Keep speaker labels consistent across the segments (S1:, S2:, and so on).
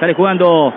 S1: Sale jugando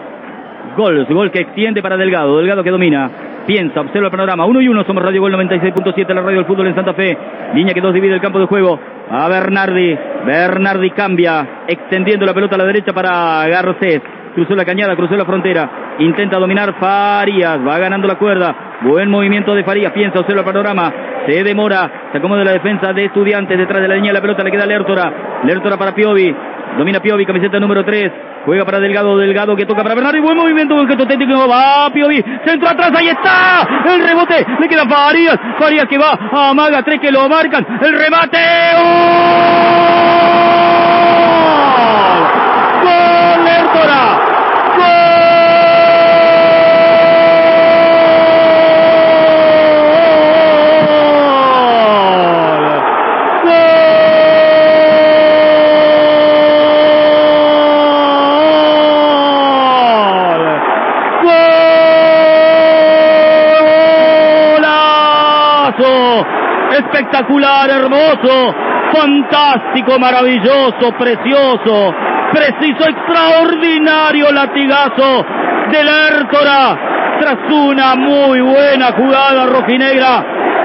S1: Gol, gol que extiende para Delgado. Delgado que domina. Piensa, observa el panorama. Uno y uno. Somos Radio Gol 96.7, la radio del fútbol en Santa Fe. Línea que dos divide el campo de juego. A Bernardi. Bernardi cambia. Extendiendo la pelota a la derecha para Garcés. Cruzó la cañada, cruzó la frontera. Intenta dominar Farías. Va ganando la cuerda. Buen movimiento de Farías. Piensa, observa el panorama. Se demora. Se acomoda la defensa de Estudiantes. Detrás de la línea de la pelota le queda Lertora. Lertora para Piovi. Domina Piovi, camiseta número 3. Juega para Delgado, Delgado que toca para Bernardi. Buen movimiento, buen gesto técnico. Va Piovi. Centro atrás, ahí está. El rebote. Le queda Farías. Farías que va. Amaga, tres que lo marcan. El remate. ¡Gol! Espectacular, hermoso, fantástico, maravilloso, precioso, preciso, extraordinario latigazo del Hértora. Tras una muy buena jugada rojinegra,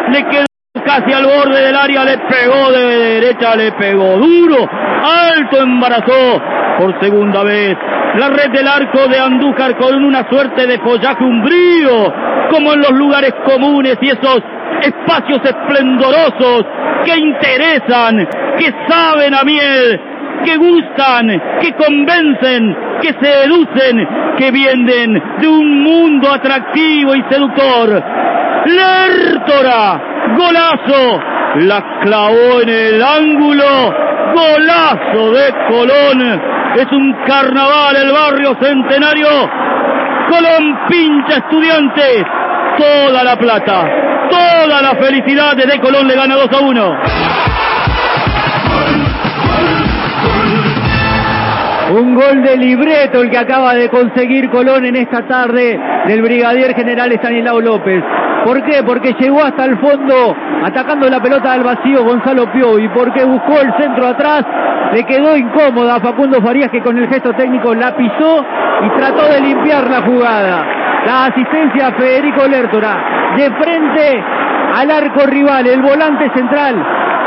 S1: le quedó casi al borde del área, le pegó de derecha, le pegó duro, alto embarazó por segunda vez. La red del arco de Andújar con una suerte de follaje umbrío, como en los lugares comunes y esos espacios esplendorosos que interesan, que saben a miel, que gustan, que convencen, que seducen, que vienen de un mundo atractivo y seductor. Lertora, golazo, la clavó en el ángulo, golazo de Colón. Es un carnaval el barrio centenario. Colón pincha estudiantes, toda la plata, toda la felicidad de Colón le gana 2 a 1.
S2: Un gol de libreto el que acaba de conseguir Colón en esta tarde del brigadier general Estanislao López. ¿Por qué? Porque llegó hasta el fondo atacando la pelota al vacío Gonzalo y porque buscó el centro atrás, le quedó incómoda a Facundo Farías que con el gesto técnico la pisó y trató de limpiar la jugada. La asistencia a Federico Lertora de frente al arco rival, el volante central,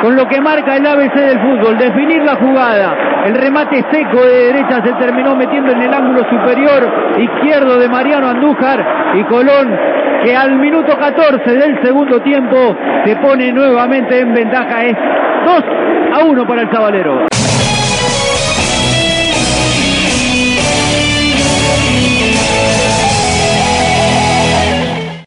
S2: con lo que marca el ABC del fútbol, definir la jugada. El remate seco de derecha se terminó metiendo en el ángulo superior izquierdo de Mariano Andújar y Colón, que al minuto 14 del segundo tiempo se pone nuevamente en ventaja. Es 2 a 1 para el Sabalero.